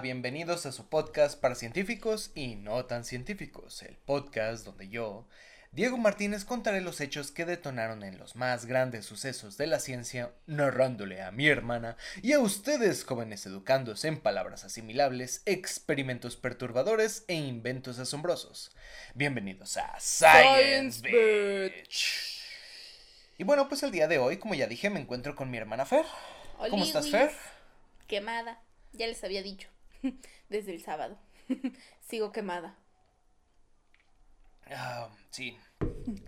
bienvenidos a su podcast para científicos y no tan científicos, el podcast donde yo, Diego Martínez, contaré los hechos que detonaron en los más grandes sucesos de la ciencia, narrándole a mi hermana y a ustedes, jóvenes educandos en palabras asimilables, experimentos perturbadores e inventos asombrosos. Bienvenidos a Science, Bitch. Y bueno, pues el día de hoy, como ya dije, me encuentro con mi hermana Fer. ¿Cómo estás, Fer? Quemada. Ya les había dicho. Desde el sábado. Sigo quemada. Ah, sí.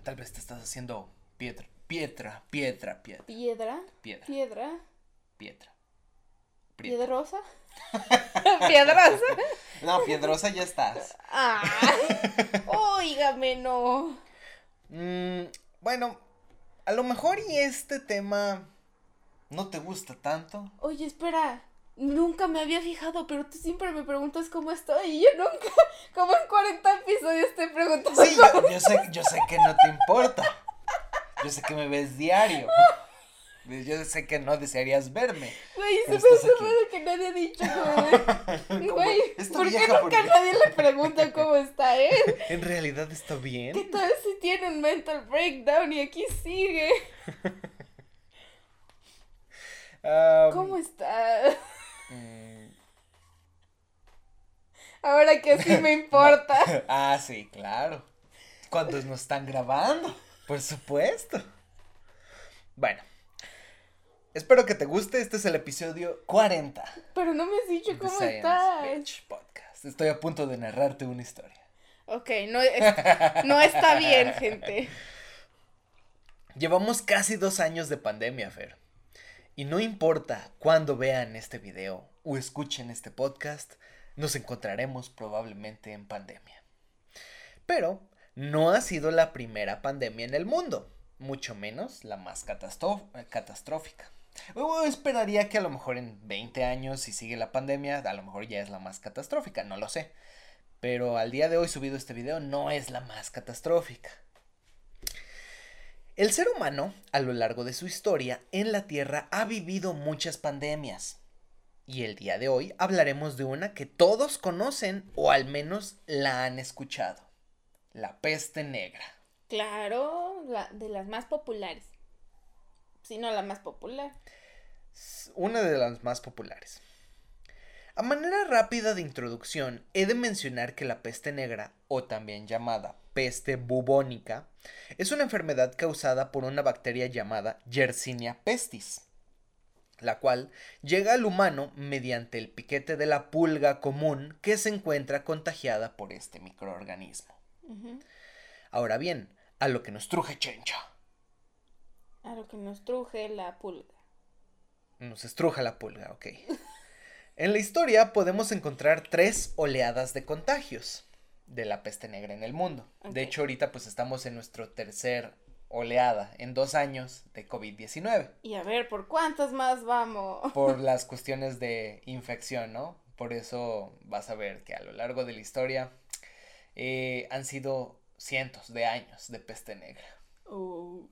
Tal vez te estás haciendo piedra. Piedra, piedra, piedra. ¿Piedra? Piedra. ¿Piedra? Piedra. ¿Piedrosa? ¿Piedrosa? No, piedrosa ya estás. Ah, óigame, no. Mm, bueno, a lo mejor y este tema no te gusta tanto. Oye, espera. Nunca me había fijado, pero tú siempre me preguntas cómo estoy y yo nunca, como en 40 episodios te pregunto. Sí, yo, yo, sé, yo sé que no te importa. Yo sé que me ves diario. Yo sé que no desearías verme. Güey, se me hace que nadie ha dicho, güey. Güey, ¿por qué nunca nadie le pregunta cómo está él? En realidad está bien. Que tal si tiene un mental breakdown y aquí sigue. ¿Cómo está? Mm. Ahora que sí me importa. ah, sí, claro. Cuando nos están grabando, por supuesto. Bueno. Espero que te guste. Este es el episodio 40. Pero no me has dicho cómo estás. Podcast. Estoy a punto de narrarte una historia. Ok, no, no está bien, gente. Llevamos casi dos años de pandemia, Fer. Y no importa cuándo vean este video o escuchen este podcast, nos encontraremos probablemente en pandemia. Pero no ha sido la primera pandemia en el mundo, mucho menos la más catastrófica. esperaría que a lo mejor en 20 años, si sigue la pandemia, a lo mejor ya es la más catastrófica, no lo sé. Pero al día de hoy subido este video no es la más catastrófica. El ser humano, a lo largo de su historia en la Tierra, ha vivido muchas pandemias. Y el día de hoy hablaremos de una que todos conocen o al menos la han escuchado. La peste negra. Claro, de las más populares. Si no la más popular. Una de las más populares. A manera rápida de introducción, he de mencionar que la peste negra, o también llamada peste bubónica, es una enfermedad causada por una bacteria llamada Yersinia pestis, la cual llega al humano mediante el piquete de la pulga común que se encuentra contagiada por este microorganismo. Ahora bien, a lo que nos truje chencha. A lo que nos truje la pulga. Nos estruja la pulga, ok. en la historia podemos encontrar tres oleadas de contagios de la peste negra en el mundo. De hecho, ahorita pues estamos en nuestro tercer oleada en dos años de COVID-19. Y a ver, ¿por cuántas más vamos? Por las cuestiones de infección, ¿no? Por eso vas a ver que a lo largo de la historia eh, han sido cientos de años de peste negra. Oh.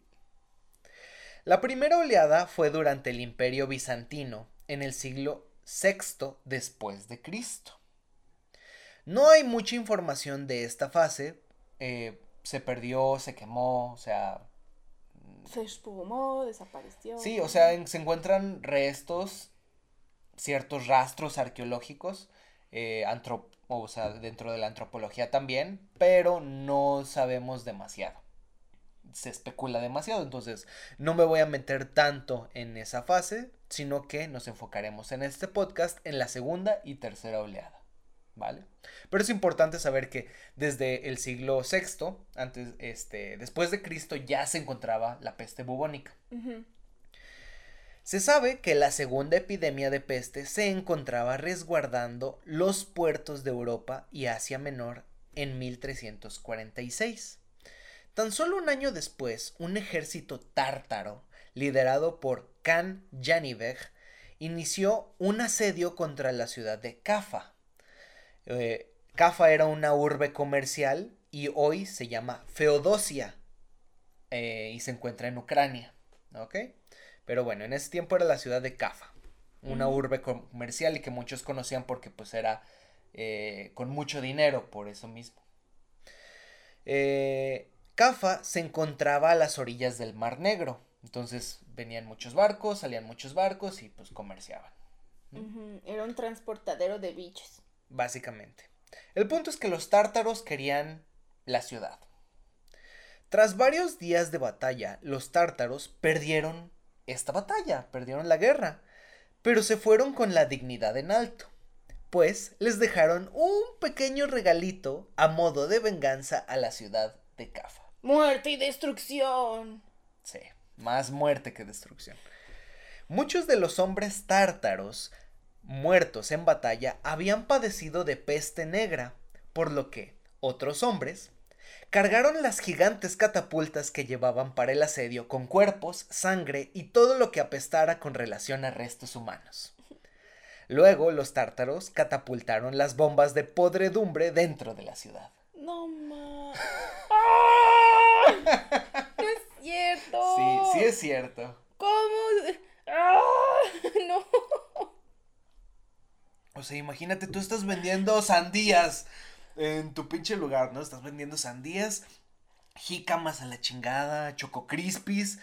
La primera oleada fue durante el Imperio Bizantino en el siglo VI después de Cristo. No hay mucha información de esta fase. Eh, se perdió, se quemó, o sea... Se espumó, desapareció. Sí, o sea, se encuentran restos, ciertos rastros arqueológicos, eh, o sea, dentro de la antropología también, pero no sabemos demasiado. Se especula demasiado, entonces no me voy a meter tanto en esa fase, sino que nos enfocaremos en este podcast en la segunda y tercera oleada. ¿vale? Pero es importante saber que desde el siglo VI, antes, este, después de Cristo, ya se encontraba la peste bubónica. Se sabe que la segunda epidemia de peste se encontraba resguardando los puertos de Europa y Asia Menor en 1346. Tan solo un año después, un ejército tártaro, liderado por Khan Janibeg, inició un asedio contra la ciudad de Cafa, eh, Cafa era una urbe comercial y hoy se llama Feodosia eh, y se encuentra en Ucrania. ¿Ok? Pero bueno, en ese tiempo era la ciudad de Cafa. una urbe comercial y que muchos conocían porque pues era eh, con mucho dinero por eso mismo. Eh, Cafa se encontraba a las orillas del Mar Negro, entonces venían muchos barcos, salían muchos barcos y pues comerciaban. Era un transportadero de bichos. Básicamente. El punto es que los tártaros querían la ciudad. Tras varios días de batalla, los tártaros perdieron esta batalla, perdieron la guerra, pero se fueron con la dignidad en alto, pues les dejaron un pequeño regalito a modo de venganza a la ciudad de Cafa. Muerte y destrucción. Sí, más muerte que destrucción. Muchos de los hombres tártaros muertos en batalla habían padecido de peste negra, por lo que otros hombres cargaron las gigantes catapultas que llevaban para el asedio con cuerpos, sangre y todo lo que apestara con relación a restos humanos. Luego los tártaros catapultaron las bombas de podredumbre dentro de la ciudad. No ma. Sí, sí es cierto. ¿Cómo? ¡Ah! No. O sea, imagínate, tú estás vendiendo sandías en tu pinche lugar, ¿no? Estás vendiendo sandías, jícamas a la chingada, choco crispis.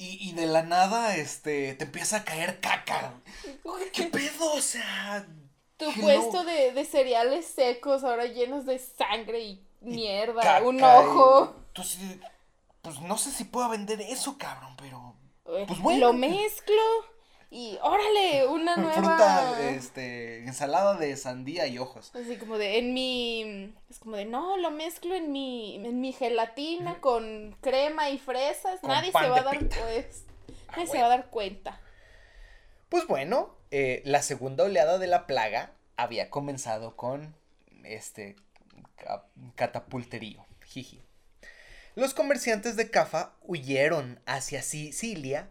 Y, de la nada, este, te empieza a caer caca. ¿Qué pedo? O sea. Tu puesto de, cereales secos, ahora llenos de sangre y mierda, un ojo. Entonces, pues no sé si pueda vender eso, cabrón, pero. Eh, pues bueno. Lo mezclo y órale, una nueva fruta, este, ensalada de sandía y ojos. Así como de en mi es como de no, lo mezclo en mi en mi gelatina con crema y fresas, nadie se va a dar pues nadie se va a dar cuenta. Pues bueno, eh, la segunda oleada de la plaga había comenzado con este catapulterío. Jiji. Los comerciantes de Cafa huyeron hacia Sicilia,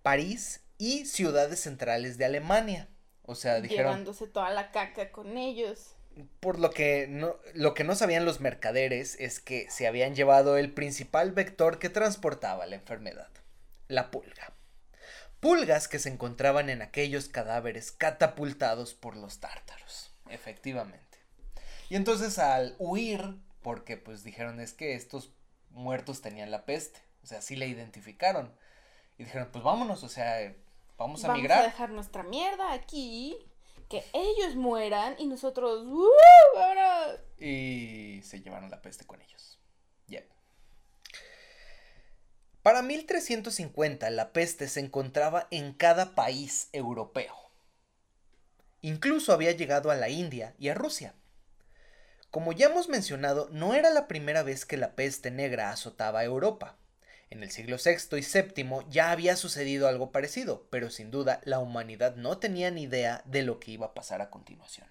París y ciudades centrales de Alemania. O sea, dijeron. Llevándose toda la caca con ellos. Por lo que no, lo que no sabían los mercaderes es que se habían llevado el principal vector que transportaba la enfermedad, la pulga. Pulgas que se encontraban en aquellos cadáveres catapultados por los tártaros, efectivamente. Y entonces al huir, porque pues dijeron es que estos muertos tenían la peste, o sea, sí la identificaron. Y dijeron, pues vámonos, o sea, Vamos a migrar. Vamos a dejar nuestra mierda aquí. Que ellos mueran y nosotros. ¡uh! ahora... Y se llevaron la peste con ellos. Yep. Para 1350 la peste se encontraba en cada país europeo. Incluso había llegado a la India y a Rusia. Como ya hemos mencionado, no era la primera vez que la peste negra azotaba a Europa. En el siglo VI y VII ya había sucedido algo parecido, pero sin duda la humanidad no tenía ni idea de lo que iba a pasar a continuación.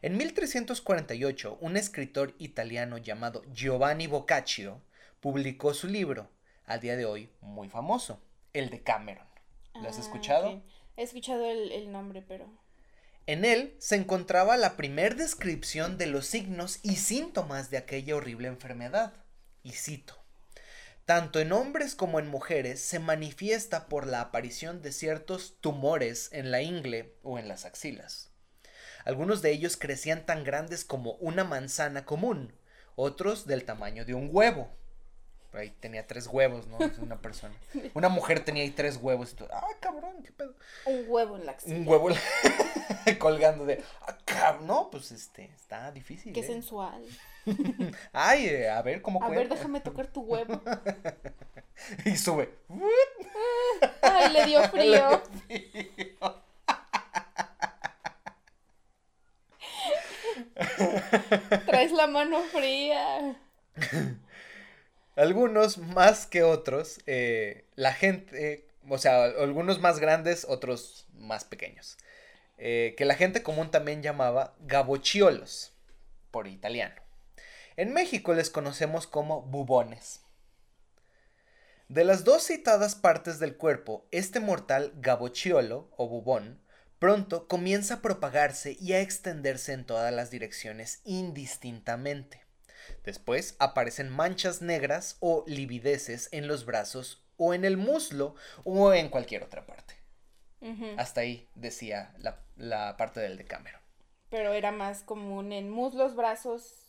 En 1348, un escritor italiano llamado Giovanni Boccaccio publicó su libro, a día de hoy muy famoso, el de Cameron. ¿Lo has ah, escuchado? He escuchado el, el nombre, pero... En él se encontraba la primer descripción de los signos y síntomas de aquella horrible enfermedad. Y cito tanto en hombres como en mujeres, se manifiesta por la aparición de ciertos tumores en la ingle o en las axilas. Algunos de ellos crecían tan grandes como una manzana común, otros del tamaño de un huevo. Ahí tenía tres huevos, ¿no? Una persona. Una mujer tenía ahí tres huevos. Y ah, cabrón, qué pedo. Un huevo en la axila. Un huevo colgando de, ah, cabrón. No, pues este, está difícil. Qué ¿eh? sensual. Ay, eh, a ver cómo A ver, déjame tocar tu huevo. y sube. Ay, le dio frío. Traes la mano fría. Algunos más que otros, eh, la gente, o sea, algunos más grandes, otros más pequeños, eh, que la gente común también llamaba gabochiolos, por italiano. En México les conocemos como bubones. De las dos citadas partes del cuerpo, este mortal gabochiolo o bubón pronto comienza a propagarse y a extenderse en todas las direcciones indistintamente. Después aparecen manchas negras o livideces en los brazos o en el muslo o en cualquier otra parte. Hasta ahí decía la, la parte del decámero. Pero era más común en muslos, brazos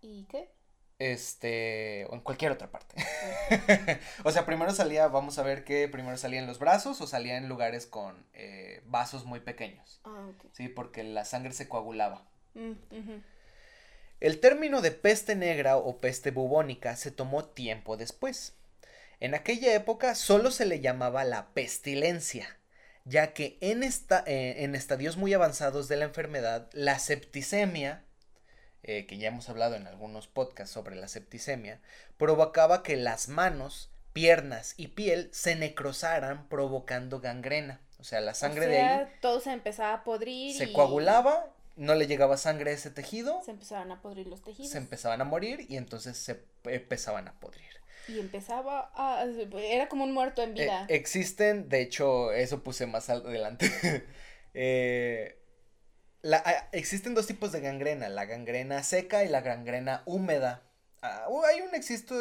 y qué? Este, o en cualquier otra parte. o sea, primero salía, vamos a ver que primero salía en los brazos o salía en lugares con eh, vasos muy pequeños. Ah, ok. Sí, porque la sangre se coagulaba. Mm. El término de peste negra o peste bubónica se tomó tiempo después. En aquella época solo se le llamaba la pestilencia, ya que en, esta, eh, en estadios muy avanzados de la enfermedad, la septicemia, eh, que ya hemos hablado en algunos podcasts sobre la septicemia, provocaba que las manos, piernas y piel se necrosaran provocando gangrena. O sea, la sangre O de ahí todo se empezaba a podrir. se y coagulaba, no le llegaba sangre a ese tejido, Se empezaban a podrir los tejidos. se empezaban a morir y entonces se empezaban a podrir. Y empezaba a. Era como un muerto en Eh, vida. existen, de hecho, eso puse más adelante. Eh, la- ah, existen dos tipos de gangrena, la gangrena seca y la gangrena húmeda. Ah, hay un existe,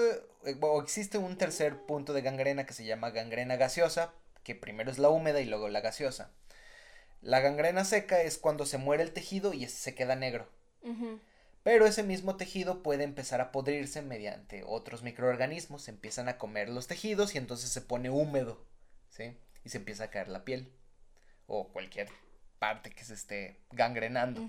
eh, o existe un tercer punto de gangrena que se llama gangrena gaseosa, que primero es la húmeda y luego la gaseosa. La gangrena seca es cuando se muere el tejido y se queda negro. Pero ese mismo tejido puede empezar a podrirse mediante otros microorganismos, se empiezan a comer los tejidos y entonces se pone húmedo, ¿sí? Y se empieza a caer la piel o cualquier parte que se esté gangrenando.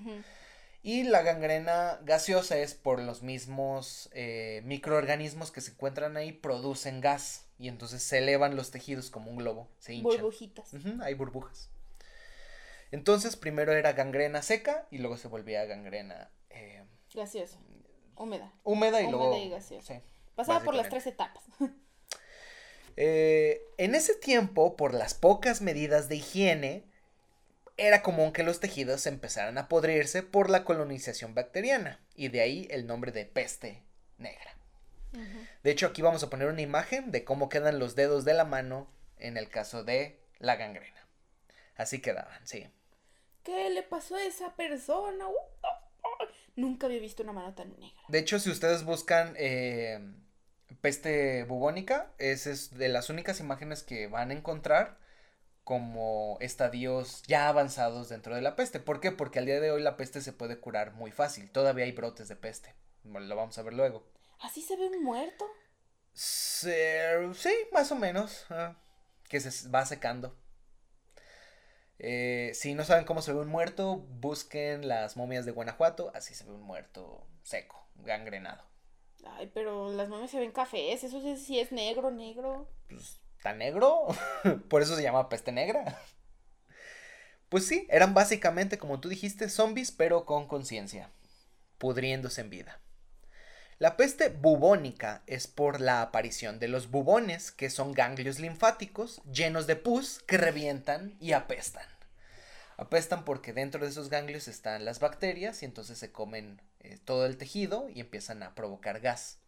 Y la gangrena gaseosa es por los mismos eh, microorganismos que se encuentran ahí, producen gas y entonces se elevan los tejidos como un globo, se hinchan. Burbujitas. Hay burbujas. Entonces primero era gangrena seca y luego se volvía gangrena eh, Gaseoso. Húmeda. húmeda y Húmeda luego y gaseosa. sí. Pasaba por las tres etapas. Eh, en ese tiempo, por las pocas medidas de higiene, era común que los tejidos empezaran a podrirse por la colonización bacteriana, y de ahí el nombre de peste negra. De hecho, aquí vamos a poner una imagen de cómo quedan los dedos de la mano en el caso de la gangrena. Así quedaban, sí. ¿Qué le pasó a esa persona? Nunca había visto una mano tan negra. De hecho, si ustedes buscan eh, peste bubónica, esa es de las únicas imágenes que van a encontrar como estadios ya avanzados dentro de la peste. ¿Por qué? Porque al día de hoy la peste se puede curar muy fácil. Todavía hay brotes de peste. Lo vamos a ver luego. ¿Así se ve un muerto? Sí, más o menos. ah, que se va secando. Eh, si no saben cómo se ve un muerto, busquen las momias de Guanajuato. Así se ve un muerto seco, gangrenado. Ay, pero las mames se ven cafés. Eso sí, sí es negro, negro. pues, ¿tan negro? Por eso se llama peste negra. Pues sí, eran básicamente, como tú dijiste, zombies, pero con conciencia, pudriéndose en vida. La peste bubónica es por la aparición de los bubones, que son ganglios linfáticos llenos de pus que revientan y apestan. Apestan porque dentro de esos ganglios están las bacterias y entonces se comen eh, todo el tejido y empiezan a provocar gas.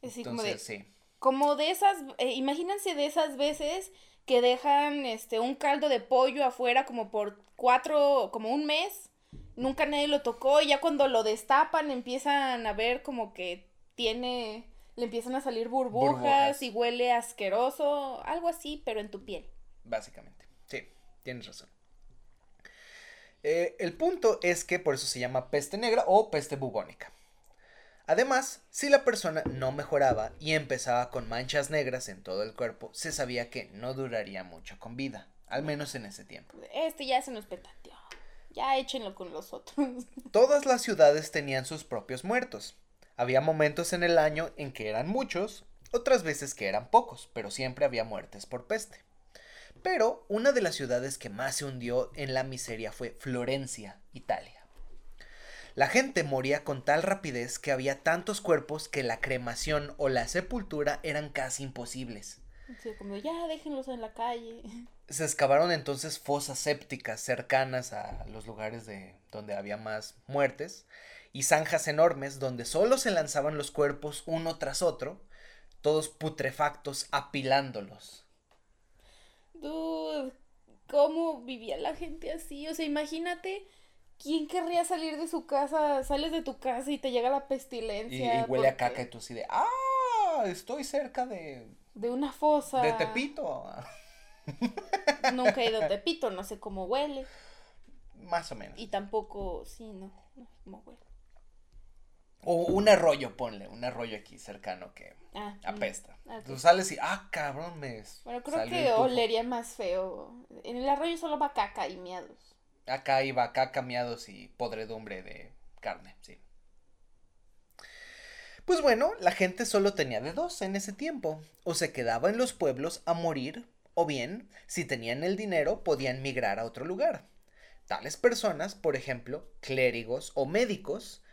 Es así como de, Entonces, sí. como de esas, eh, imagínense de esas veces que dejan este un caldo de pollo afuera como por cuatro, como un mes, nunca nadie lo tocó y ya cuando lo destapan empiezan a ver como que tiene, le empiezan a salir burbujas, Burbujas. y huele asqueroso, algo así, pero en tu piel. Básicamente. Sí, tienes razón. Eh, el punto es que por eso se llama peste negra o peste bubónica. Además, si la persona no mejoraba y empezaba con manchas negras en todo el cuerpo, se sabía que no duraría mucho con vida, al menos en ese tiempo. Este ya se nos petateó. Ya échenlo con los otros. Todas las ciudades tenían sus propios muertos. Había momentos en el año en que eran muchos, otras veces que eran pocos, pero siempre había muertes por peste. Pero una de las ciudades que más se hundió en la miseria fue Florencia, Italia. La gente moría con tal rapidez que había tantos cuerpos que la cremación o la sepultura eran casi imposibles. Como, ya déjenlos en la calle. Se excavaron entonces fosas sépticas cercanas a los lugares de donde había más muertes y zanjas enormes donde solo se lanzaban los cuerpos uno tras otro, todos putrefactos apilándolos. Dude, ¿cómo vivía la gente así? O sea, imagínate, ¿quién querría salir de su casa? Sales de tu casa y te llega la pestilencia. y huele a caca y tú así de, ah, estoy cerca de, De una fosa. de Tepito. Nunca he ido a Tepito, no sé cómo huele. Más o menos. Y tampoco, sí, no, no sé cómo huele. O un arroyo, ponle, un arroyo aquí cercano que Ah, mm. apesta. Ah, ok. Tú sales y, ah, cabrón, me. Bueno, creo que el tufo". olería más feo. En el arroyo solo va caca y miados. Acá iba acá cambiados y podredumbre de carne, sí. Pues bueno, la gente solo tenía de dos en ese tiempo. O se quedaba en los pueblos a morir, o bien, si tenían el dinero, podían migrar a otro lugar. Tales personas, por ejemplo, clérigos o médicos,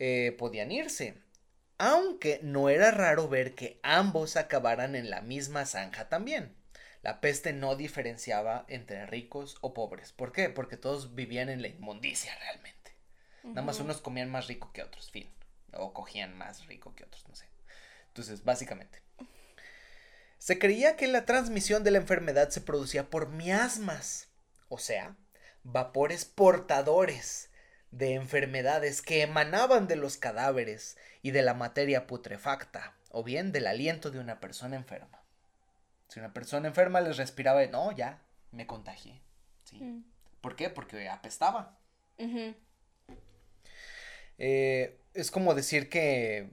eh, podían irse. Aunque no era raro ver que ambos acabaran en la misma zanja también. La peste no diferenciaba entre ricos o pobres. ¿Por qué? Porque todos vivían en la inmundicia realmente. Nada más unos comían más rico que otros, fin. O cogían más rico que otros, no sé. Entonces, básicamente. Se creía que la transmisión de la enfermedad se producía por miasmas, o sea, vapores portadores de enfermedades que emanaban de los cadáveres y de la materia putrefacta, o bien del aliento de una persona enferma. Si una persona enferma les respiraba, no, ya, me contagié. ¿sí? Mm. ¿Por qué? Porque apestaba. Eh, es como decir que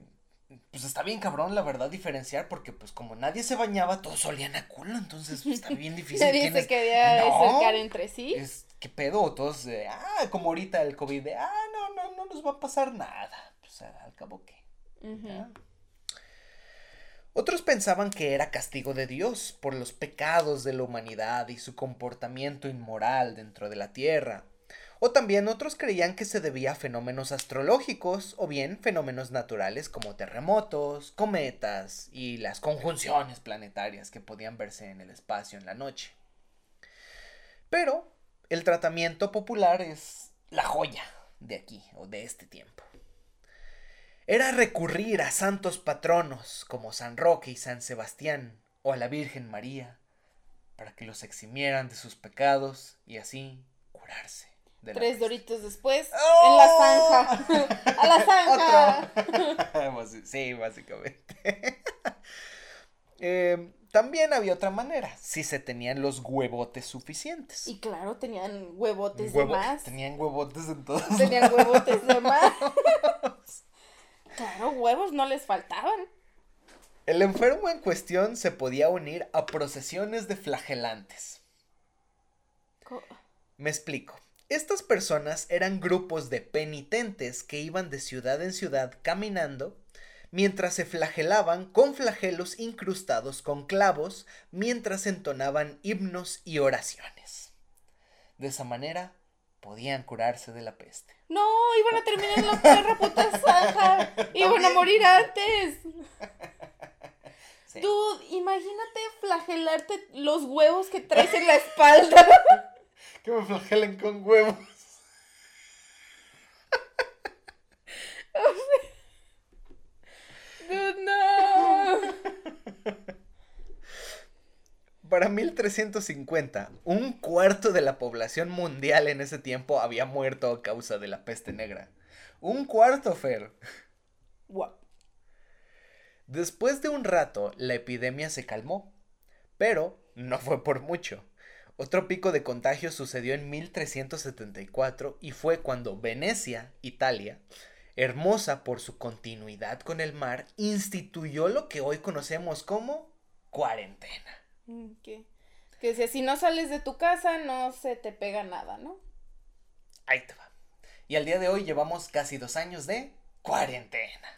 pues está bien cabrón la verdad diferenciar porque pues como nadie se bañaba todos olían a culo entonces pues, está bien difícil Nadie se es- quería No. acercar entre sí. es qué pedo todos eh, ah como ahorita el covid de ah no no no nos va a pasar nada pues al cabo que. ¿ya? Otros pensaban que era castigo de Dios por los pecados de la humanidad y su comportamiento inmoral dentro de la tierra. O también otros creían que se debía a fenómenos astrológicos o bien fenómenos naturales como terremotos, cometas y las conjunciones planetarias que podían verse en el espacio en la noche. Pero el tratamiento popular es la joya de aquí o de este tiempo era recurrir a santos patronos como San Roque y San Sebastián o a la Virgen María para que los eximieran de sus pecados y así curarse. De Tres doritos después, ¡Oh! en la zanja. ¡A la zanja! Basi- sí, básicamente. Eh, también había otra manera, si se tenían los huevotes suficientes. Y claro, tenían huevotes Huevo- de más. Tenían huevotes en todos. Tenían huevotes de más. Claro, huevos no les faltaban. El enfermo en cuestión se podía unir a procesiones de flagelantes. Co- Me explico. Estas personas eran grupos de penitentes que iban de ciudad en ciudad caminando mientras se flagelaban con flagelos incrustados con clavos mientras entonaban himnos y oraciones. De esa manera podían curarse de la peste. No, iban a terminar en la perra puta zanja. Iban a morir antes. Sí. Dude, imagínate flagelarte los huevos que traes en la espalda. Que me flagelen con huevos. Dude, no. Para 1350, un cuarto de la población mundial en ese tiempo había muerto a causa de la peste negra. Un cuarto, Fer. Después de un rato, la epidemia se calmó, pero no fue por mucho. Otro pico de contagio sucedió en 1374 y fue cuando Venecia, Italia, hermosa por su continuidad con el mar, instituyó lo que hoy conocemos como cuarentena. Mm, ¿Qué? Que si si no sales de tu casa no se te pega nada, ¿no? Ahí te va. Y al día de hoy llevamos casi dos años de cuarentena.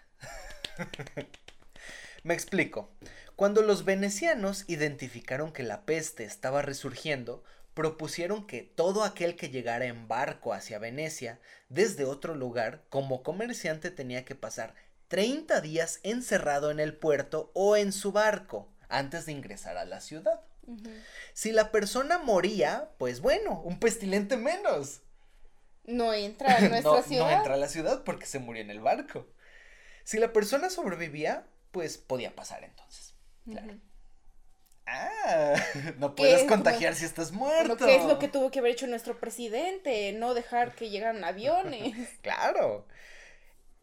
Me explico. Cuando los venecianos identificaron que la peste estaba resurgiendo, propusieron que todo aquel que llegara en barco hacia Venecia desde otro lugar como comerciante tenía que pasar 30 días encerrado en el puerto o en su barco antes de ingresar a la ciudad. Si la persona moría, pues bueno, un pestilente menos. No entra a nuestra no, ciudad. no entra a la ciudad porque se murió en el barco. Si la persona sobrevivía, pues podía pasar entonces. Claro. Ah, no puedes contagiar si estás muerto. Bueno, ¿qué es lo que tuvo que haber hecho nuestro presidente? No dejar que llegaran aviones. Claro.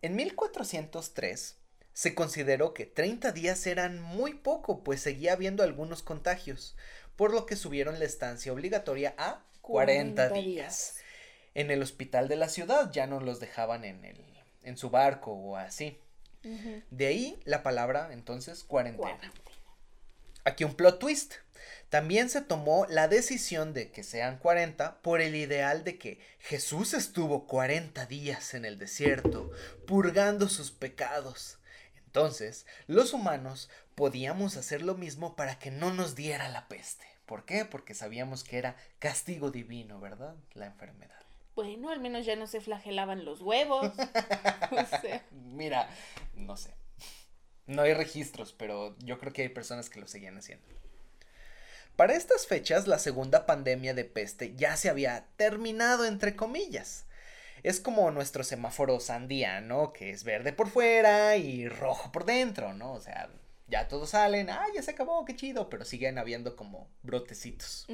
En 1403 se consideró que 30 días eran muy poco, pues seguía habiendo algunos contagios, por lo que subieron la estancia obligatoria a 40, 40 días. días. En el hospital de la ciudad ya no los dejaban en, el, en su barco o así. De ahí la palabra entonces cuarentena. Cuarentena. Aquí un plot twist. También se tomó la decisión de que sean 40 por el ideal de que Jesús estuvo 40 días en el desierto, purgando sus pecados. Entonces, los humanos podíamos hacer lo mismo para que no nos diera la peste. ¿Por qué? Porque sabíamos que era castigo divino, ¿verdad? La enfermedad. Bueno, al menos ya no se flagelaban los huevos. o sea, Mira, no sé. No hay registros, pero yo creo que hay personas que lo seguían haciendo. Para estas fechas, la segunda pandemia de peste ya se había terminado, entre comillas. Es como nuestro semáforo sandía, ¿no? Que es verde por fuera y rojo por dentro, ¿no? O sea, ya todos salen, ah, ya se acabó, qué chido, pero siguen habiendo como brotecitos.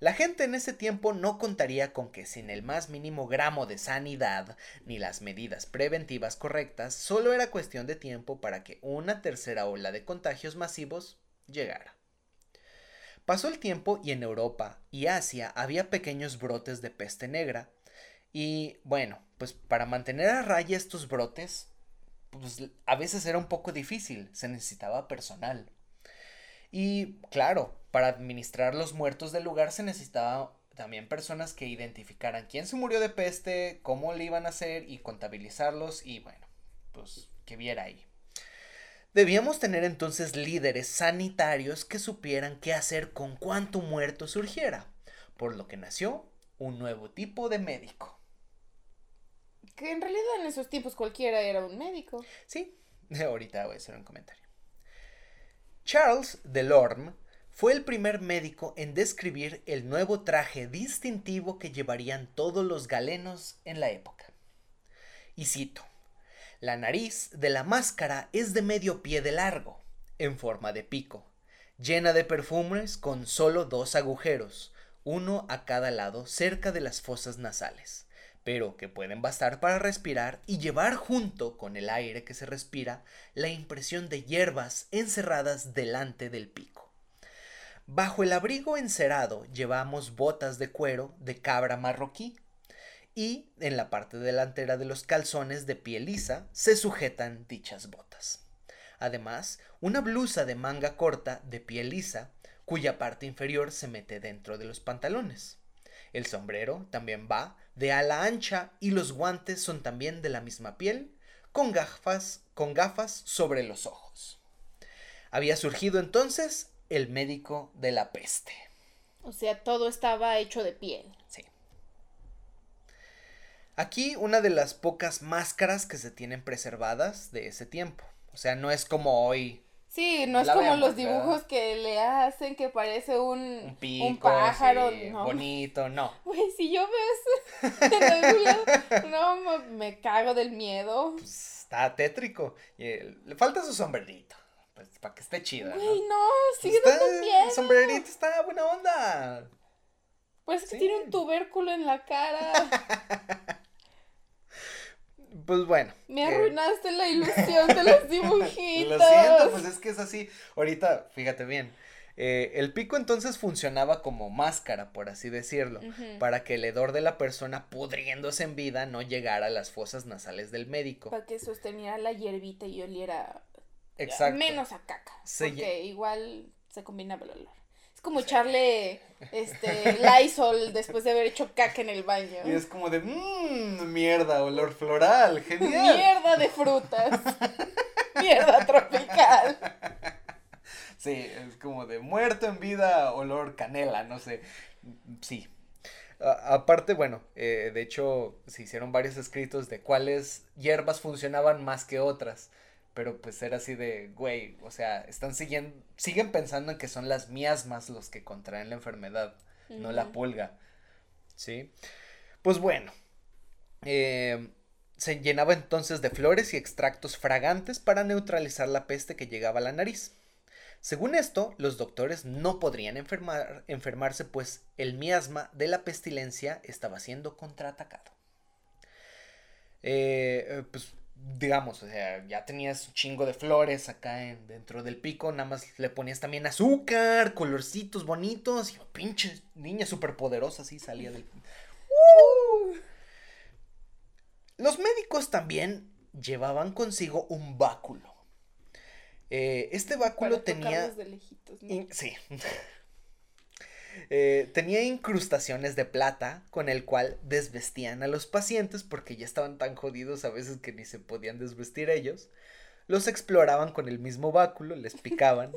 La gente en ese tiempo no contaría con que sin el más mínimo gramo de sanidad ni las medidas preventivas correctas, solo era cuestión de tiempo para que una tercera ola de contagios masivos llegara. Pasó el tiempo y en Europa y Asia había pequeños brotes de peste negra. Y bueno, pues para mantener a raya estos brotes, pues a veces era un poco difícil, se necesitaba personal. Y claro, para administrar los muertos del lugar se necesitaba también personas que identificaran quién se murió de peste, cómo le iban a hacer y contabilizarlos y bueno, pues que viera ahí. Debíamos tener entonces líderes sanitarios que supieran qué hacer con cuánto muerto surgiera, por lo que nació un nuevo tipo de médico. Que en realidad en esos tiempos cualquiera era un médico. Sí, ahorita voy a hacer un comentario. Charles Delorme fue el primer médico en describir el nuevo traje distintivo que llevarían todos los galenos en la época. Y cito, la nariz de la máscara es de medio pie de largo, en forma de pico, llena de perfumes con solo dos agujeros, uno a cada lado cerca de las fosas nasales, pero que pueden bastar para respirar y llevar junto con el aire que se respira la impresión de hierbas encerradas delante del pico. Bajo el abrigo encerado llevamos botas de cuero de cabra marroquí y en la parte delantera de los calzones de piel lisa se sujetan dichas botas. Además, una blusa de manga corta de piel lisa cuya parte inferior se mete dentro de los pantalones. El sombrero también va de ala ancha y los guantes son también de la misma piel, con gafas, con gafas sobre los ojos. Había surgido entonces el médico de la peste. O sea, todo estaba hecho de piel. Sí. Aquí una de las pocas máscaras que se tienen preservadas de ese tiempo. O sea, no es como hoy Sí, no es La como los dibujos que le hacen que parece un, un pico, un pájaro. no. bonito, no. Güey, si yo veo eso en algún lado, no, me, me cago del miedo. Pues, está tétrico. Le falta su sombrerito. Pues para que esté chido. ¿no? Güey, no, sigue Está- dando miedo. el sombrerito está buena onda. Pues que Sí. tiene un tubérculo en la cara. Pues bueno. Me eh, arruinaste la ilusión de los dibujitos. Lo siento, pues es que es así. Ahorita, fíjate bien. eh, el pico entonces funcionaba como máscara, por así decirlo, para que el hedor de la persona pudriéndose en vida no llegara a las fosas nasales del médico. Para que sosteniera la hierbita y oliera Exacto. menos a caca. Se porque igual se combinaba el olor. Es como echarle este Lysol después de haber hecho caca en el baño. Y es como de, mmm, mierda, olor floral, genial. Mierda de frutas. Mierda tropical. Sí, es como de muerto en vida, olor canela, no sé. Sí. A- aparte, bueno, eh, de hecho se hicieron varios escritos de cuáles hierbas funcionaban más que otras. Pero pues era así de, güey, o sea, están siguiendo, siguen pensando en que son las miasmas los que contraen la enfermedad, no la pulga. ¿Sí? Pues bueno, eh, se llenaba entonces de flores y extractos fragantes para neutralizar la peste que llegaba a la nariz. Según esto, los doctores no podrían enfermar, enfermarse pues el miasma de la pestilencia estaba siendo contraatacado. Eh, eh, pues digamos, o sea, ya tenías un chingo de flores acá en, dentro del pico, nada más le ponías también azúcar, colorcitos bonitos, y pinche niña súper poderosa así salía del... ¡Uh! Los médicos también llevaban consigo un báculo. Eh, este báculo tenía... Sí. Eh, tenía incrustaciones de plata con el cual desvestían a los pacientes porque ya estaban tan jodidos a veces que ni se podían desvestir ellos. Los exploraban con el mismo báculo, les picaban.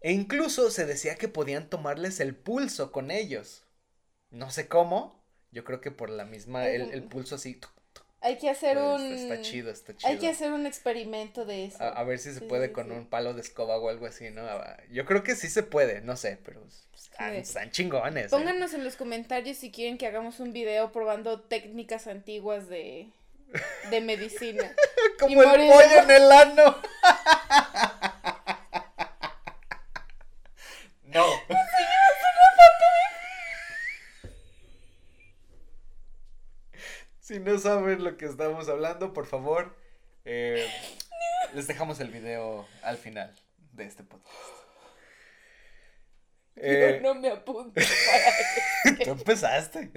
e incluso se decía que podían tomarles el pulso con ellos. No sé cómo. Yo creo que por la misma, el, el pulso así. Hay que hacer Pues, un. está chido, está chido. Hay que hacer un experimento de eso. A, a ver si se Sí, puede sí, con sí. un palo de escoba o algo así, ¿no? A- Yo creo que sí se puede, no sé, pero están, Sí. están chingones. ¿eh? Pónganos en los comentarios si quieren que hagamos un video probando técnicas antiguas de, de medicina. Como el pollo en el ano. no. Si no saben lo que estamos hablando, por favor, eh, les dejamos el video al final de este podcast. Eh, Yo no me apunto para Tú empezaste.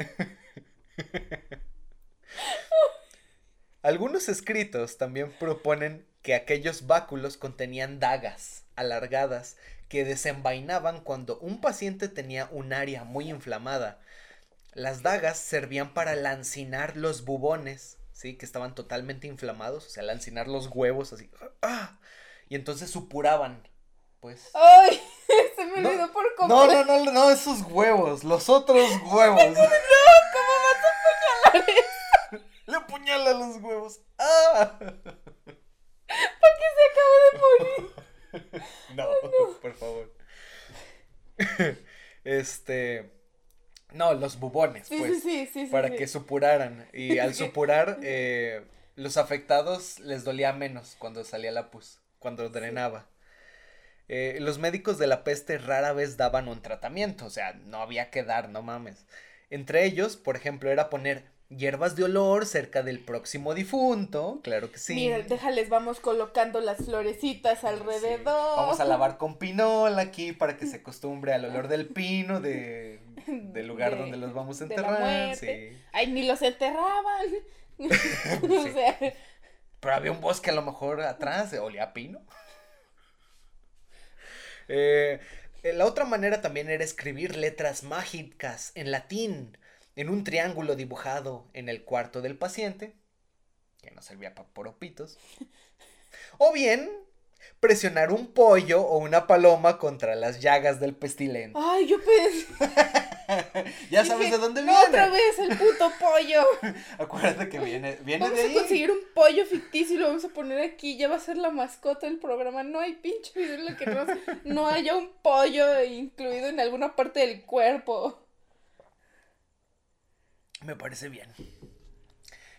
Algunos escritos también proponen que aquellos báculos contenían dagas alargadas que desenvainaban cuando un paciente tenía un área muy inflamada. Las dagas servían para lancinar los bubones, ¿sí? Que estaban totalmente inflamados, o sea, lancinar los huevos así. ¡ah! Y entonces supuraban, pues. ¡Ay! Se me No, olvidó por No, completo. no, no, no, esos huevos, los otros huevos. Le apuñala los huevos. ¡Ah! que se acaba de morir. No, por favor. Este. No, los bubones, Sí, pues. sí, sí, para que supuraran. Y al supurar, eh, los afectados les dolía menos cuando salía la pus, cuando drenaba. Eh, los médicos de la peste rara vez daban un tratamiento, o sea, no había que dar, no mames. Entre ellos, por ejemplo, era poner hierbas de olor cerca del próximo difunto, claro que sí. Mira, déjales, vamos colocando las florecitas alrededor. Sí. Vamos a lavar con pinol aquí para que se acostumbre al olor del pino de, del lugar De- donde los vamos a enterrar. Sí. Ay, ni los enterraban. o Sí. sea, Pero había un bosque a lo mejor atrás, olía a pino. Eh, eh, la otra manera también era escribir letras mágicas en latín, en un triángulo dibujado en el cuarto del paciente, que no servía para poropitos. O bien, presionar un pollo o una paloma contra las llagas del pestilente. ay, yo pensé. ya sabes dije, de dónde "No, viene. Otra vez el puto pollo. Acuérdate que viene, viene Vamos de a ahí. conseguir un pollo ficticio y lo vamos a poner aquí. Ya va a ser la mascota del programa. No hay pinche video en el que no, no haya un pollo incluido en alguna parte del cuerpo. Me parece bien.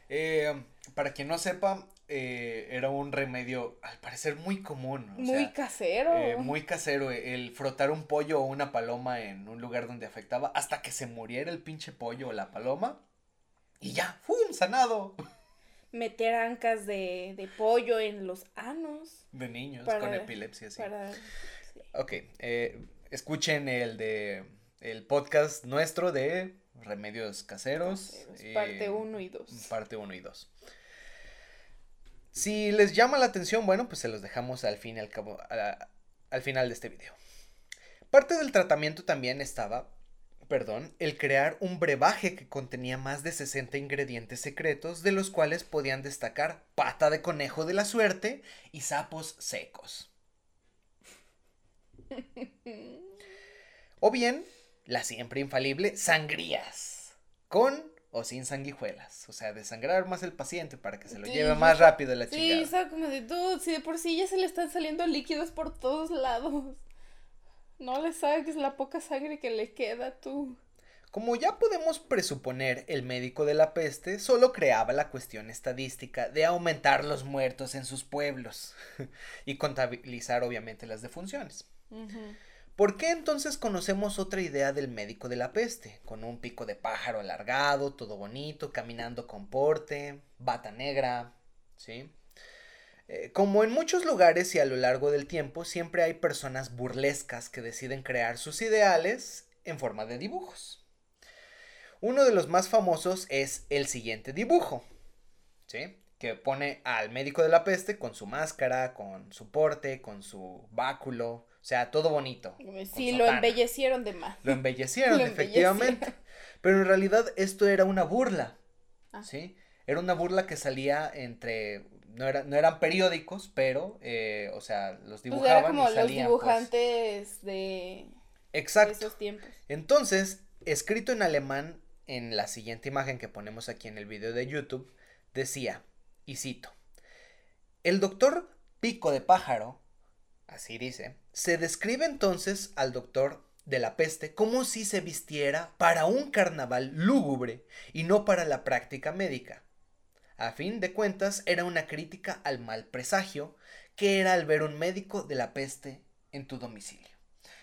Eh, para quien no sepa, eh, era un remedio al parecer muy común. o Muy sea, casero. eh, muy casero. El frotar un pollo o una paloma en un lugar donde afectaba hasta que se muriera el pinche pollo o la paloma. Y ya, ¡fum! Sanado. Meter ancas de, de pollo en los anos. De niños Para- con epilepsia, sí. Para. sí. Ok, eh, escuchen el de el podcast nuestro de remedios caseros. Caseros, eh, parte uno y dos. Parte 1 y 2. Si les llama la atención, bueno, pues se los dejamos al fin y al cabo, la- al final de este video. Parte del tratamiento también estaba, perdón, el crear un brebaje que contenía más de 60 ingredientes secretos, de los cuales podían destacar pata de conejo de la suerte y sapos secos. O bien, la siempre infalible sangrías. Con o sin sanguijuelas. O sea, desangrar más el paciente para que se lo Sí, lleve más rápido la Sí, chingada. estaba como de dude, si de por sí ya se le están saliendo líquidos por todos lados. No le saques la poca sangre que le queda tú. Como ya podemos presuponer, el médico de la peste solo creaba la cuestión estadística de aumentar los muertos en sus pueblos y contabilizar obviamente las defunciones. ¿Por qué entonces conocemos otra idea del médico de la peste? Con un pico de pájaro alargado, todo bonito, caminando con porte, bata negra, ¿sí? Eh, como en muchos lugares y a lo largo del tiempo, siempre hay personas burlescas que deciden crear sus ideales en forma de dibujos. Uno de los más famosos es el siguiente dibujo, ¿sí? Que pone al médico de la peste con su máscara, con su porte, con su báculo, o sea, todo bonito. Sí, lo embellecieron de más. Lo embellecieron, efectivamente. Pero en realidad esto era una burla, ah. ¿sí? Era una burla que salía entre no, no eran periódicos, pero, eh, o sea, los dibujaban. Pues era como los pues. dibujantes de, Exacto. esos tiempos. Entonces, escrito en alemán, en la siguiente imagen que ponemos aquí en el video de YouTube, decía, y cito, el doctor Pico de Pájaro, así dice, se describe entonces al doctor de la peste como si se vistiera para un carnaval lúgubre y no para la práctica médica. A fin de cuentas, era una crítica al mal presagio que era al ver un médico de la peste en tu domicilio.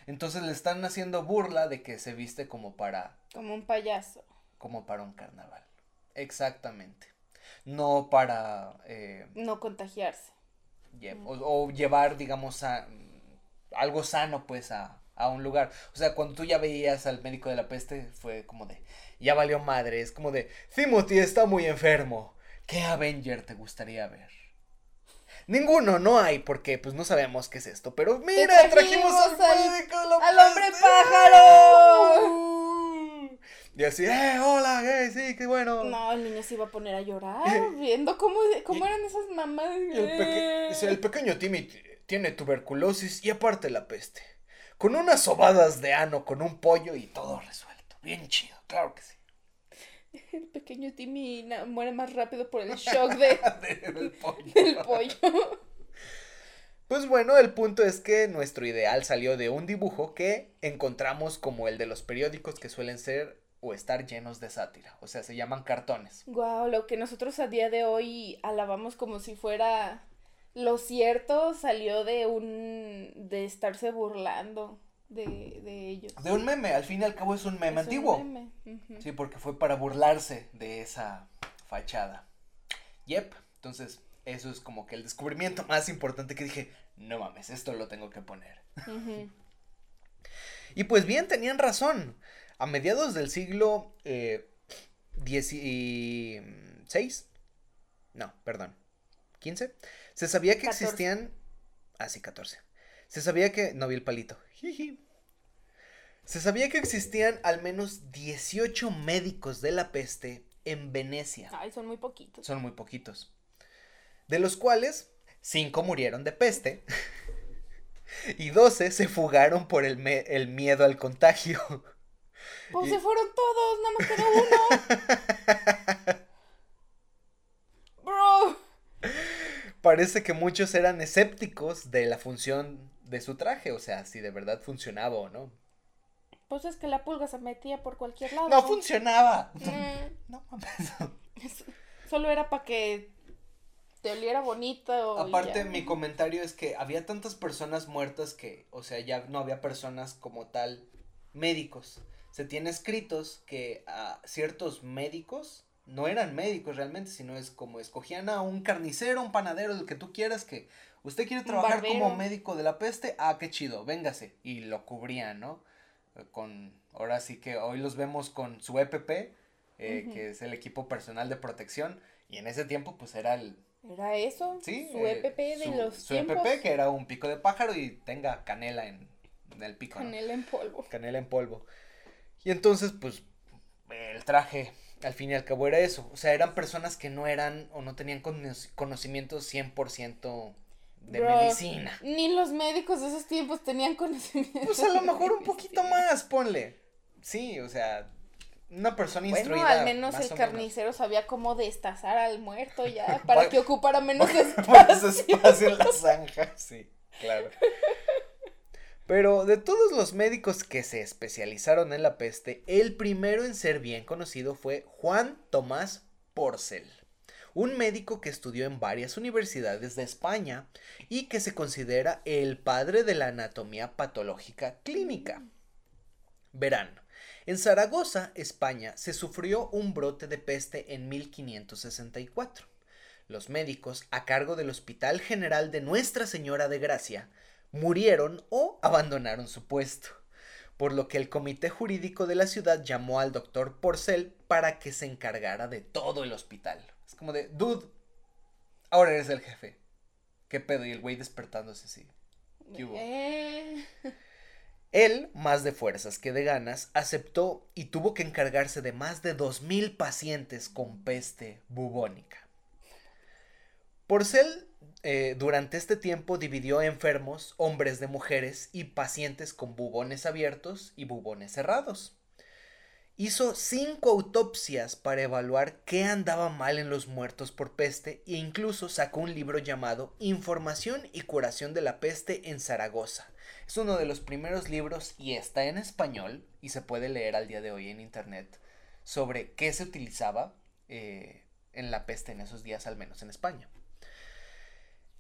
Entonces le están haciendo burla de que se viste como para... Como un payaso. Como para un carnaval. Exactamente. No para... Eh, no contagiarse. O, llevar, digamos, a, algo sano pues a, a un lugar. O sea, cuando tú ya veías al médico de la peste, fue como de, ya valió madre, es como de, Timothy está muy enfermo. ¿Qué Avenger te gustaría ver? Ninguno, no hay, porque pues no sabemos qué es esto. Pero mira, trajimos, al, al hombre pájaro. Y así, eh, hola, eh, sí, qué bueno. No, el niño se iba a poner a llorar viendo cómo, cómo eran esas mamás. El, el pequeño Timmy tiene tuberculosis y aparte la peste. Con unas sobadas de ano, con un pollo y todo resuelto. Bien chido, claro que sí. El pequeño Timmy muere más rápido por el shock de, del pollo. Pues bueno, el punto es que nuestro ideal salió de un dibujo que encontramos como el de los periódicos que suelen ser o estar llenos de sátira, o sea, se llaman cartones. Wow, lo que nosotros a día de hoy alabamos como si fuera lo cierto salió de un de estarse burlando de, de, ellos. De un meme, al fin y al cabo es un meme antiguo. Sí, porque fue para burlarse de esa fachada. Yep, entonces eso es como que el descubrimiento más importante que dije, no mames, esto lo tengo que poner. y pues bien, tenían razón. A mediados del siglo eh, no, perdón, 15, se sabía que existían, ah sí, 14, se sabía que, no vi el palito, se sabía que existían al menos 18 médicos de la peste en Venecia. Ay, son muy poquitos. Son muy poquitos. De los cuales, 5 murieron de peste y 12 se fugaron por el, el miedo al contagio. Pues se fueron todos, nada más quedó uno. Bro. Parece que muchos eran escépticos de la función de su traje, o sea, si de verdad funcionaba o no. Pues es que la pulga se metía por cualquier lado. No funcionaba. Mm. No mames. Solo era para que te oliera bonito. Aparte, mi comentario es que había tantas personas muertas que, o sea, ya no había personas como tal médicos. Se tiene escritos que a ciertos médicos no eran médicos realmente, sino es como escogían a un carnicero, un panadero, el que tú quieras, que usted quiere trabajar como médico de la peste, ah, qué chido, véngase. Y lo cubrían, ¿no? Con, ahora sí que hoy los vemos con su EPP, eh, que es el equipo personal de protección, y en ese tiempo pues era el... Era eso, sí, su EPP de los Su EPP que era un pico de pájaro y tenga canela en, el pico. Canela en polvo. Canela en polvo. Y entonces pues el traje al fin y al cabo era eso. O sea, eran personas que no eran o no tenían conocimientos 100% de medicina. Ni los médicos de esos tiempos tenían conocimientos. Pues a lo mejor un poquito más, ponle. Sí, o sea, una persona instruida. Bueno, al menos el carnicero sabía cómo destazar al muerto ya, para que ocupara menos espacio. espacio en la zanja, sí, claro. Pero de todos los médicos que se especializaron en la peste, el primero en ser bien conocido fue Juan Tomás Porcel, un médico que estudió en varias universidades de España y que se considera el padre de la anatomía patológica clínica. Verán, en Zaragoza, España, se sufrió un brote de peste en 1564 Los médicos, a cargo del Hospital General de Nuestra Señora de Gracia, murieron o abandonaron su puesto, por lo que el comité jurídico de la ciudad llamó al doctor Porcel para que se encargara de todo el hospital. Es como de, dude, ahora eres el jefe. ¿Qué pedo? Y el güey despertándose así. ¿Qué hubo? Eh, Él, más de fuerzas que de ganas, aceptó y tuvo que encargarse de más de 2.000 pacientes con peste bubónica. Porcel eh, durante este tiempo dividió enfermos, hombres de mujeres y pacientes con bubones abiertos y bubones cerrados. Hizo cinco autopsias para evaluar qué andaba mal en los muertos por peste e incluso sacó un libro llamado Información y curación de la peste en Zaragoza. Es uno de los primeros libros y está en español y se puede leer al día de hoy en internet sobre qué se utilizaba eh, en la peste en esos días, al menos en España.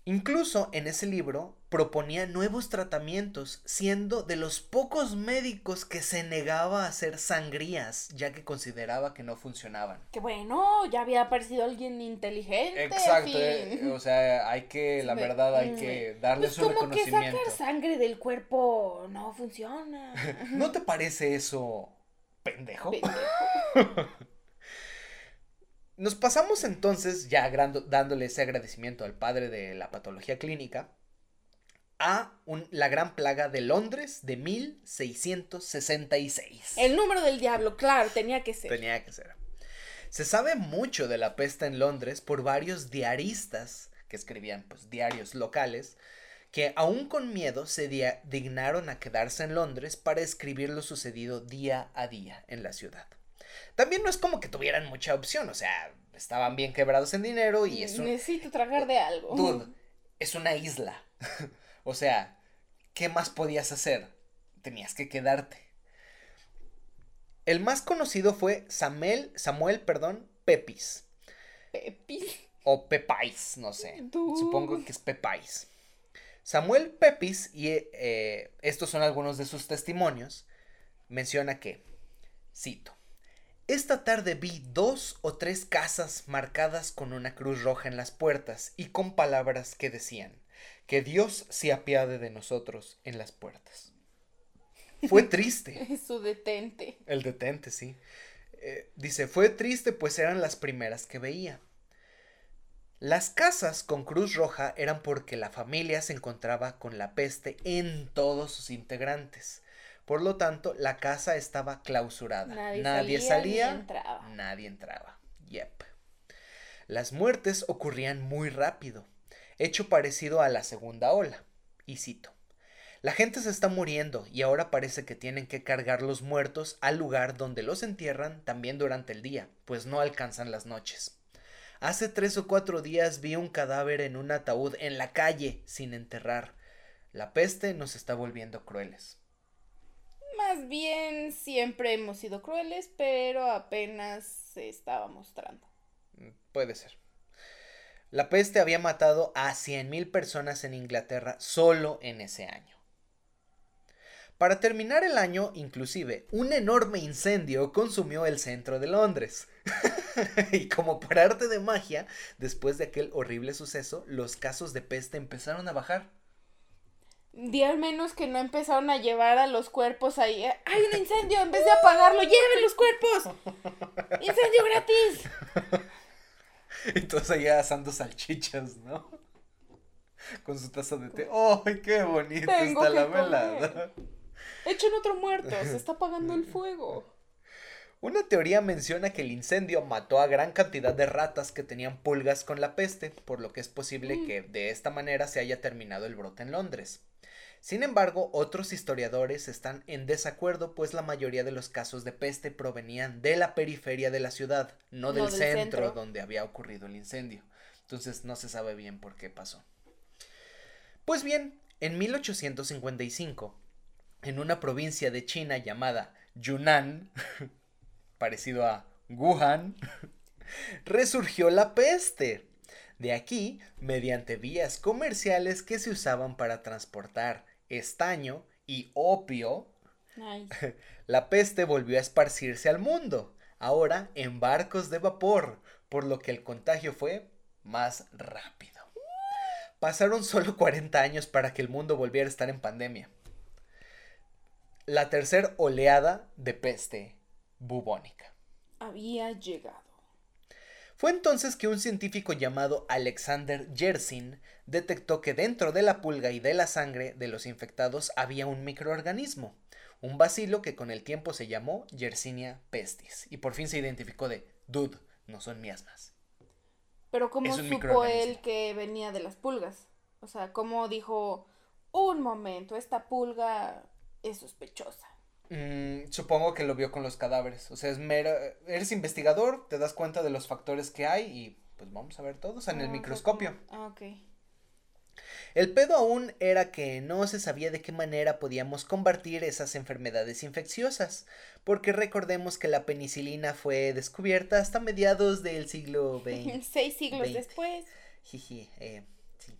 Incluso en ese libro proponía nuevos tratamientos, siendo de los pocos médicos que se negaba a hacer sangrías, ya que consideraba que no funcionaban. que bueno, ya había aparecido alguien inteligente. Exacto, eh, o sea, hay que, la verdad, hay mm, que darle Pues su como que sacar sangre del cuerpo no funciona. ¿No te parece eso pendejo? Pendejo. Nos pasamos entonces, ya dándole ese agradecimiento al padre de la patología clínica, a un- la gran plaga de Londres de 1666. El número del diablo, claro, tenía que ser. Tenía que ser. Se sabe mucho de la peste en Londres por varios diaristas que escribían pues, diarios locales que aún con miedo se dignaron a quedarse en Londres para escribir lo sucedido día a día en la ciudad. También no es como que tuvieran mucha opción, o sea, estaban bien quebrados en dinero y es un... Necesito tragar de algo. Dude, es una isla. o sea, ¿qué más podías hacer? Tenías que quedarte. El más conocido fue Samuel, Samuel, perdón, Pepis. Pepi. O Pepais, no sé. Dude. Supongo que es Pepais. Samuel Pepis, y eh, estos son algunos de sus testimonios, menciona que, cito, esta tarde vi dos o tres casas marcadas con una cruz roja en las puertas y con palabras que decían, que Dios se apiade de nosotros en las puertas. Fue triste. Es su detente. El detente, sí. Eh, dice, fue triste pues eran las primeras que veía. Las casas con cruz roja eran porque la familia se encontraba con la peste en todos sus integrantes. Por lo tanto, la casa estaba clausurada. Nadie, salía, salía, ni entraba. nadie entraba. Yep. Las muertes ocurrían muy rápido, hecho parecido a la segunda ola. Y cito. La gente se está muriendo y ahora parece que tienen que cargar los muertos al lugar donde los entierran también durante el día, pues no alcanzan las noches. Hace tres o cuatro días vi un cadáver en un ataúd en la calle sin enterrar. La peste nos está volviendo crueles. Más bien siempre hemos sido crueles, pero apenas se estaba mostrando. Mm, Puede ser. La peste había matado a 100.000 personas en Inglaterra solo en ese año. Para terminar el año, inclusive, un enorme incendio consumió el centro de Londres. y como por arte de magia, después de aquel horrible suceso, los casos de peste empezaron a bajar. Di al menos que no empezaron a llevar a los cuerpos ahí. ¡Hay un incendio! En vez de apagarlo, ¡lleven los cuerpos! ¡Incendio gratis! Entonces allá asando salchichas, ¿no? Con su taza de té. ¡Ay, qué bonito Tengo está la que velada! Echen otro muerto, se está apagando el fuego. Una teoría menciona que el incendio mató a gran cantidad de ratas que tenían pulgas con la peste, por lo que es posible que de esta manera se haya terminado el brote en Londres. Sin embargo, otros historiadores están en desacuerdo, pues la mayoría de los casos de peste provenían de la periferia de la ciudad, no del, centro, centro. donde había ocurrido el incendio. Entonces no se sabe bien por qué pasó. Pues bien, en 1855, en una provincia de China llamada Yunnan, parecido a Wuhan, resurgió la peste. De aquí, mediante vías comerciales que se usaban para transportar estaño y opio, Nice. la peste volvió a esparcirse al mundo, ahora en barcos de vapor, por lo que el contagio fue más rápido. Pasaron solo 40 años para que el mundo volviera a estar en pandemia. La tercera oleada de peste bubónica. Había llegado. Fue entonces que un científico llamado Alexander Yersin detectó que dentro de la pulga y de la sangre de los infectados había un microorganismo, un bacilo que con el tiempo se llamó Yersinia pestis y por fin se identificó de, dude, no son miasmas. Pero ¿cómo supo él que venía de las pulgas? O sea, ¿cómo dijo, un momento, esta pulga es sospechosa? Mm, supongo que lo vio con los cadáveres. O sea, es mera, eres investigador, te das cuenta de los factores que hay y pues vamos a ver todos en el ah, microscopio. Ah, ok. El pedo aún era que no se sabía de qué manera podíamos combatir esas enfermedades infecciosas, porque recordemos que la penicilina fue descubierta hasta mediados del siglo XX. Seis siglos después. Jiji, eh, sí.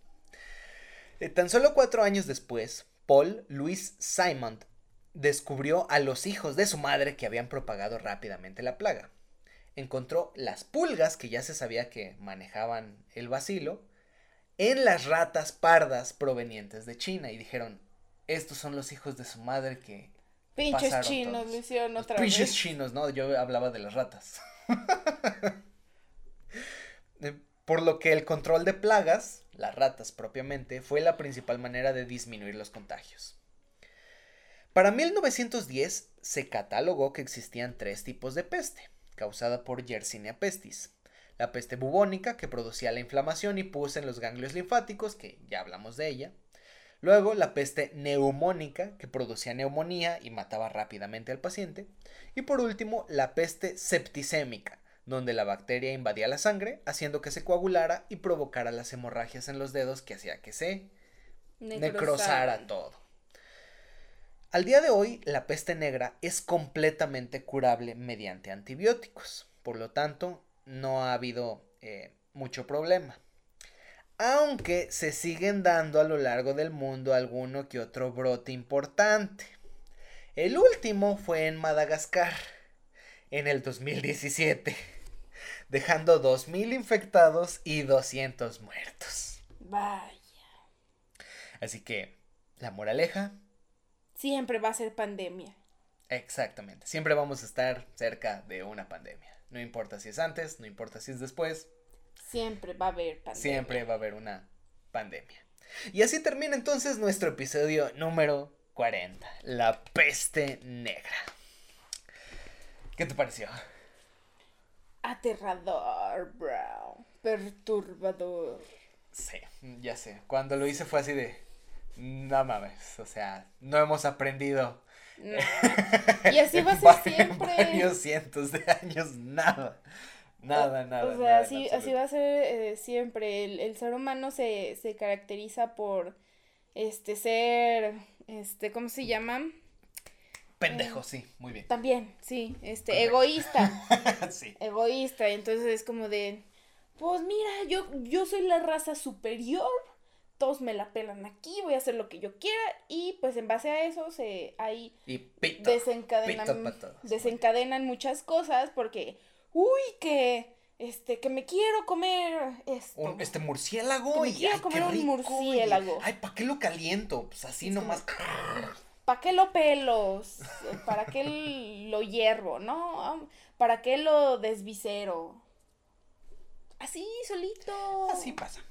Eh, tan solo cuatro años después, Paul Louis Simon descubrió a los hijos de su madre que habían propagado rápidamente la plaga. Encontró las pulgas que ya se sabía que manejaban el bacilo en las ratas pardas provenientes de China y dijeron, estos son los hijos de su madre que... Pinches chinos lo hicieron otra vez. Pinches chinos, ¿no? Yo hablaba de las ratas. Eh, por lo que el control de plagas, las ratas propiamente, fue la principal manera de disminuir los contagios. Para 1910 se catalogó que existían tres tipos de peste, causada por Yersinia pestis, la peste bubónica, que producía la inflamación y pus en los ganglios linfáticos, que ya hablamos de ella. Luego la peste neumónica, que producía neumonía y mataba rápidamente al paciente. Y por último, la peste septicémica, donde la bacteria invadía la sangre, haciendo que se coagulara y provocara las hemorragias en los dedos que hacía que se necrosara todo. Al día de hoy, la peste negra es completamente curable mediante antibióticos. Por lo tanto, no ha habido eh, mucho problema. Aunque se siguen dando a lo largo del mundo alguno que otro brote importante. El último fue en Madagascar, en el 2017, dejando 2.000 infectados y 200 muertos. Vaya. Así que, la moraleja. Siempre va a ser pandemia. Exactamente, siempre vamos a estar cerca de una pandemia. No importa si es antes, no importa si es después. Siempre va a haber pandemia. Siempre va a haber una pandemia. Y así termina entonces nuestro episodio número 40, la peste negra. ¿Qué te pareció? Aterrador, bro. Perturbador. Sí, ya sé. Cuando lo hice fue así de... No mames, o sea, no hemos aprendido y así va a ser siempre. Varios cientos de años, nada. Nada, nada. O sea, así, así va a ser eh, siempre. El, ser humano se, se caracteriza por este ser, este, ¿cómo se llama? Pendejo, sí, muy bien. También, sí, este, egoísta. sí. Egoísta, entonces es como de, pues mira, yo, yo soy la raza superior todos me la pelan aquí, voy a hacer lo que yo quiera y pues en base a eso se ahí desencadenan, desencadenan muchas cosas porque, uy, que este, que me quiero comer esto. este murciélago. me quiero comer un murciélago. ay, ¿para qué lo caliento? Pues así nomás. ¿Para qué lo pelos? ¿Para qué lo hiervo? ¿No? ¿Para qué lo desvisero? Así, solito. Así pasa.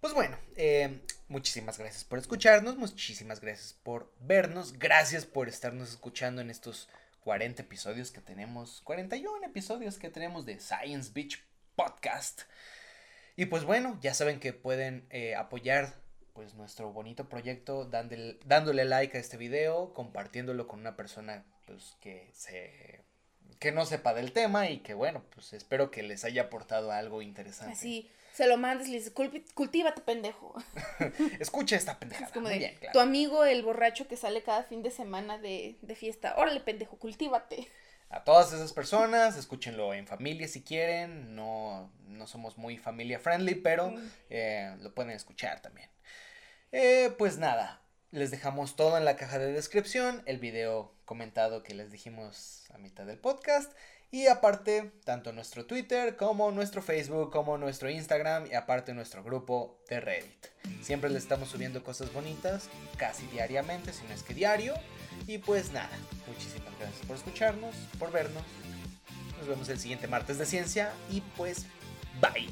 Pues bueno, eh, muchísimas gracias por escucharnos, muchísimas gracias por vernos, gracias por estarnos escuchando en estos 40 episodios que tenemos, 41 episodios que tenemos de Science Beach Podcast. Y pues bueno, ya saben que pueden eh, apoyar pues nuestro bonito proyecto dándole, dándole like a este video, compartiéndolo con una persona pues que se que no sepa del tema y que bueno, pues espero que les haya aportado algo interesante. Así se lo mandas y le dices, cultívate, pendejo. Escucha esta pendeja. Tu amigo, el borracho que sale cada fin de semana de, de fiesta. Órale, pendejo, cultívate. A todas esas personas, escúchenlo en familia si quieren. No, no somos muy familia friendly, pero mm. eh, lo pueden escuchar también. Eh, pues nada, les dejamos todo en la caja de descripción, el video comentado que les dijimos a mitad del podcast. Y aparte, tanto nuestro Twitter como nuestro Facebook, como nuestro Instagram y aparte nuestro grupo de Reddit. Siempre le estamos subiendo cosas bonitas, casi diariamente, si no es que diario. Y pues nada, muchísimas gracias por escucharnos, por vernos. Nos vemos el siguiente martes de ciencia y pues bye.